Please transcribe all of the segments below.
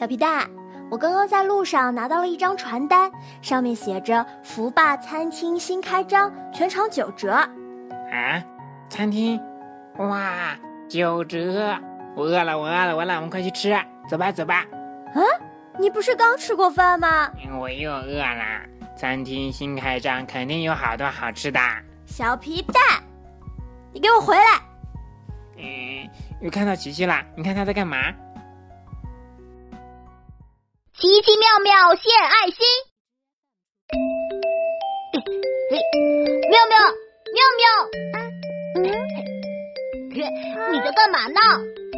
小皮蛋，我刚刚在路上拿到了一张传单，上面写着“福霸餐厅新开张，全场九折”。啊，餐厅，哇，九折！我饿了，我饿了，我饿了，我们快去吃，走吧，走吧。啊，你不是刚吃过饭吗？我又饿了。餐厅新开张，肯定有好多好吃的。小皮蛋，你给我回来！嗯，又看到琪琪了，你看他在干嘛？奇奇妙妙献爱心，妙妙妙妙，嗯，你在干嘛呢？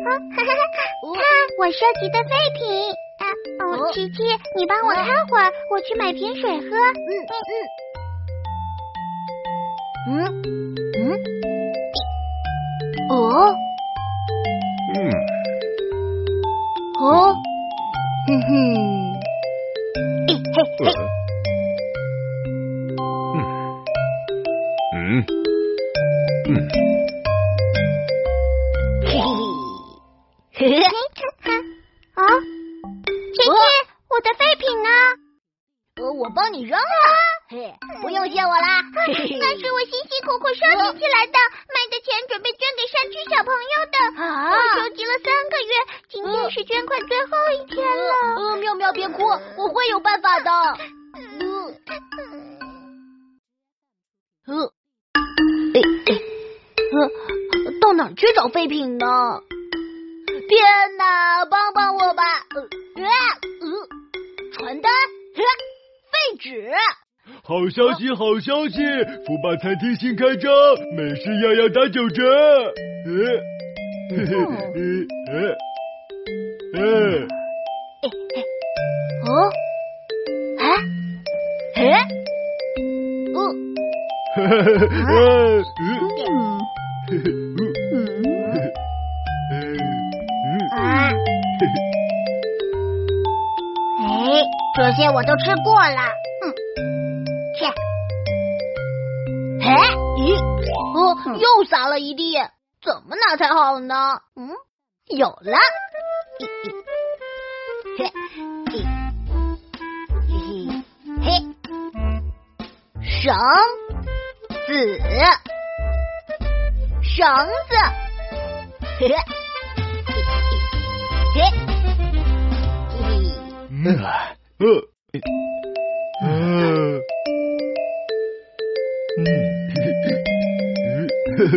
看，我收集的废品。哦，琪琪，你帮我看会儿，我去买瓶水喝。嗯嗯嗯嗯，哦，嗯，哦，哼哼。我帮你扔了，嘿，不用谢我啦。那是我辛辛苦苦收集起来的，卖的钱准备捐给山区小朋友的。啊，我收集了三个月，今天是捐款最后一天了。呃，妙妙别哭，我会有办法的。呃，哎哎，呃，到哪去找废品呢？天哪，帮帮我吧！呃，呃，废纸。好消息，好消息！福霸餐厅新开张，美食样样打九折。嗯，嘿嘿，嗯，嗯，哦，哎，哎，哦。哈哈哈！嗯嗯嗯啊！哎，这些我都吃过了。咦，哦，又撒了一地，怎么拿才好呢？嗯，有了。嘿，嘿，嘿嘿，绳。子绳子，嘿嘿嘿嘿，嗯呃 嗯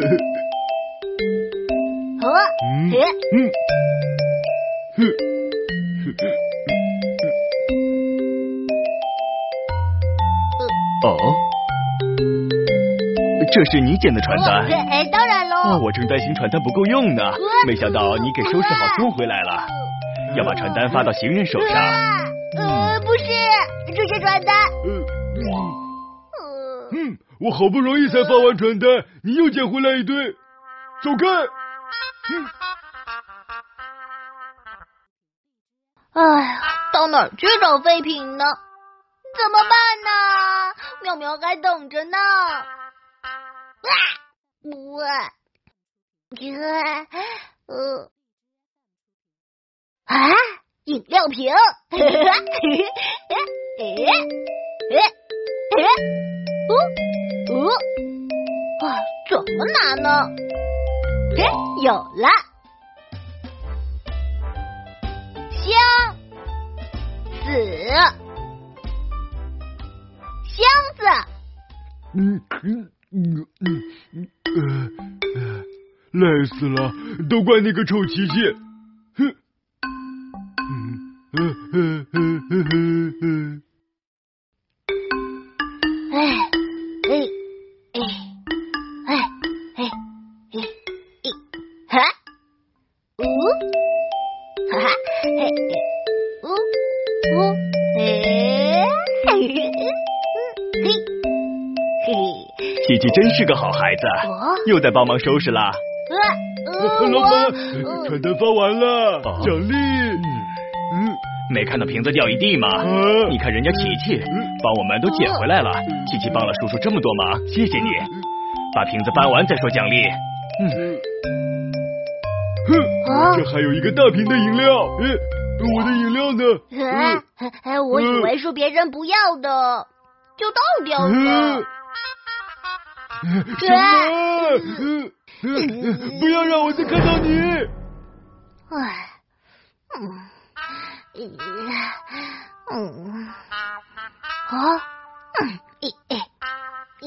呵呵呵，呵嘿嗯哼哦。这是你捡的传单？哎，当然喽。我正担心传单不够用呢，没想到你给收拾好送回来了。要把传单发到行人手上。呃，不是，这是传单。我好不容易才发完传单，你又捡回来一堆，走开。哎呀，到哪去找废品呢？怎么办呢？妙妙还等着呢。哇！哇！呃，啊！饮料瓶！哎哎哎！哦哦！啊，怎么拿呢？哎，有了！箱子，箱子。嗯嗯。嗯嗯嗯呃，累死了，都怪那个臭琪琪，哼，嗯嗯嗯嗯嗯嗯，哎哎琪琪真是个好孩子，又在帮忙收拾啦。老板，传单发完了，奖励。嗯，没看到瓶子掉一地吗？你看人家琪琪帮我们都捡回来了。琪琪帮了叔叔这么多忙，谢谢你。把瓶子搬完再说奖励。嗯。哼，这还有一个大瓶的饮料。我的饮料呢？哎，我以为是别人不要的，就倒掉了。什么？不要让我再看到你！哎，嗯，嗯，啊，嗯，咦，咦，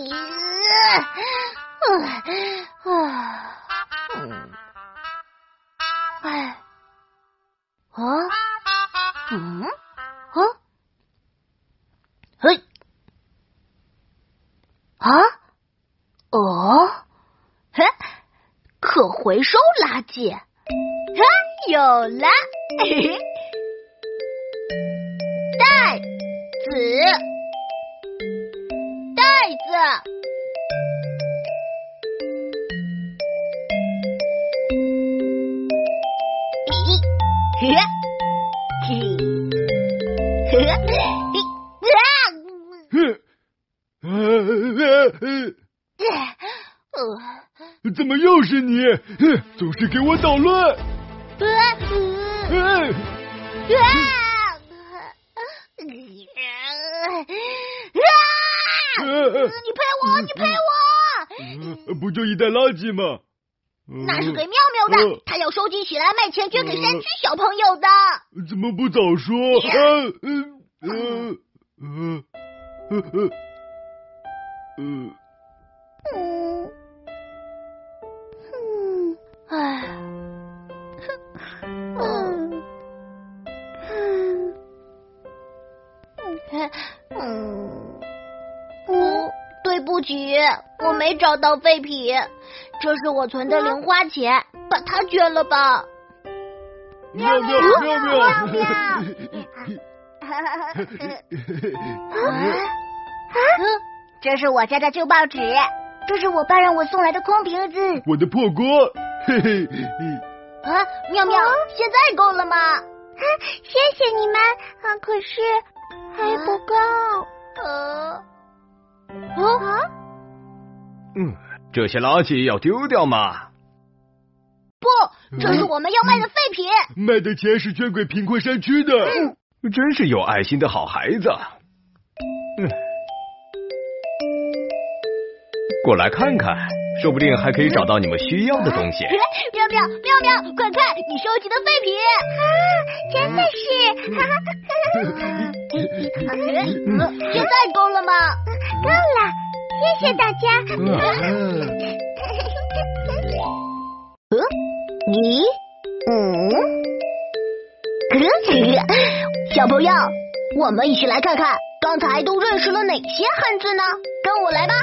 啊，可回收垃圾，啊，有了，嘿嘿。袋子，袋子，嘿，嘿，嘿，哼，怎么又是你？总是给我捣乱！你赔我！你赔我！不就一袋垃圾吗？那是给妙妙的，他要收集起来卖钱，捐给山区小朋友的。怎么不早说？嗯嗯嗯嗯嗯嗯嗯嗯，哎，嗯嗯嗯。对不起，我没找到废品，这是我存的零花钱，把它捐了吧。妙妙妙妙！这是我家的旧报纸，这是我爸让我送来的空瓶子，我的破锅。嘿嘿。啊，妙妙，现在够了吗？啊谢谢你们，啊，可是还不够。呃。啊！嗯，这些垃圾要丢掉吗？不，这是我们要卖的废品。卖的钱是捐给贫困山区的。真是有爱心的好孩子。嗯，过来看看，说不定还可以找到你们需要的东西。妙妙妙妙，快看，你收集的废品啊！真的是。哈哈哈哈哈现在够了吗？够了，谢谢大家。嗯，你，嗯，小朋友，我们一起来看看刚才都认识了哪些汉字呢？跟我来吧。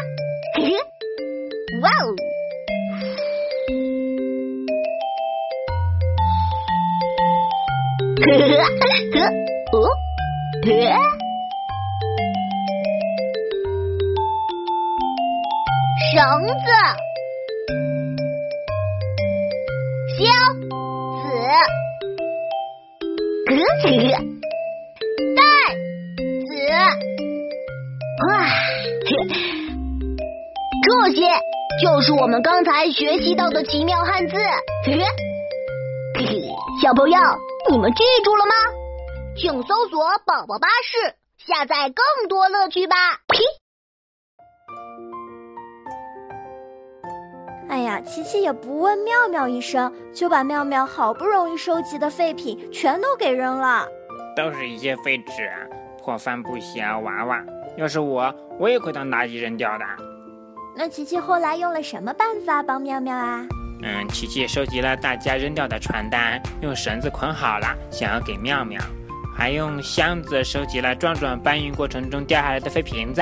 哇哦！呵呵哦，呵。绳子，箱子，袋子，啊，这些就是我们刚才学习到的奇妙汉字。小朋友，你们记住了吗？请搜索“宝宝巴士”，下载更多乐趣吧。哎呀，琪琪也不问妙妙一声，就把妙妙好不容易收集的废品全都给扔了。都是一些废纸、破帆布鞋、娃娃。要是我，我也会当垃圾扔掉的。那琪琪后来用了什么办法帮妙妙啊？嗯，琪琪收集了大家扔掉的传单，用绳子捆好了，想要给妙妙。还用箱子收集了壮壮搬运过程中掉下来的废瓶子。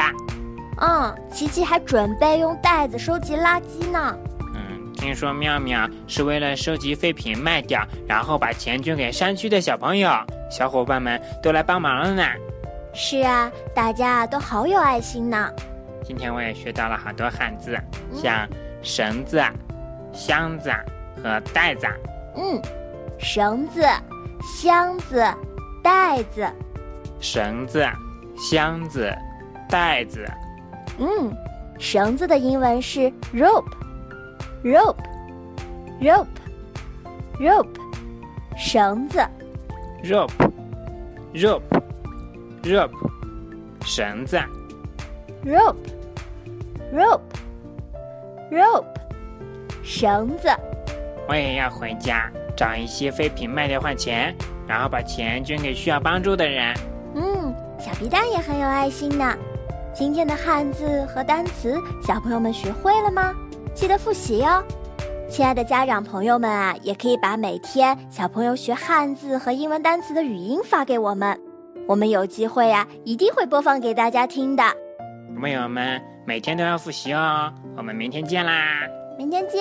嗯，琪琪还准备用袋子收集垃圾呢。嗯听说妙妙是为了收集废品卖掉，然后把钱捐给山区的小朋友，小伙伴们都来帮忙了呢。是啊，大家都好有爱心呢。今天我也学到了好多汉字，像绳子、箱子和袋子。嗯，绳子、箱子、袋子。绳子、箱子、袋子。嗯，绳子的英文是 rope。rope，rope，rope，绳子 rope，rope，rope，绳子。rope，rope，rope，绳子。我也要回家找一些废品卖掉换钱，然后把钱捐给需要帮助的人。嗯，小皮蛋也很有爱心呢。今天的汉字和单词，小朋友们学会了吗？记得复习哦。亲爱的家长朋友们啊，也可以把每天小朋友学汉字和英文单词的语音发给我们，我们有机会啊，一定会播放给大家听的。朋友们，每天都要复习哦。我们明天见啦！明天见。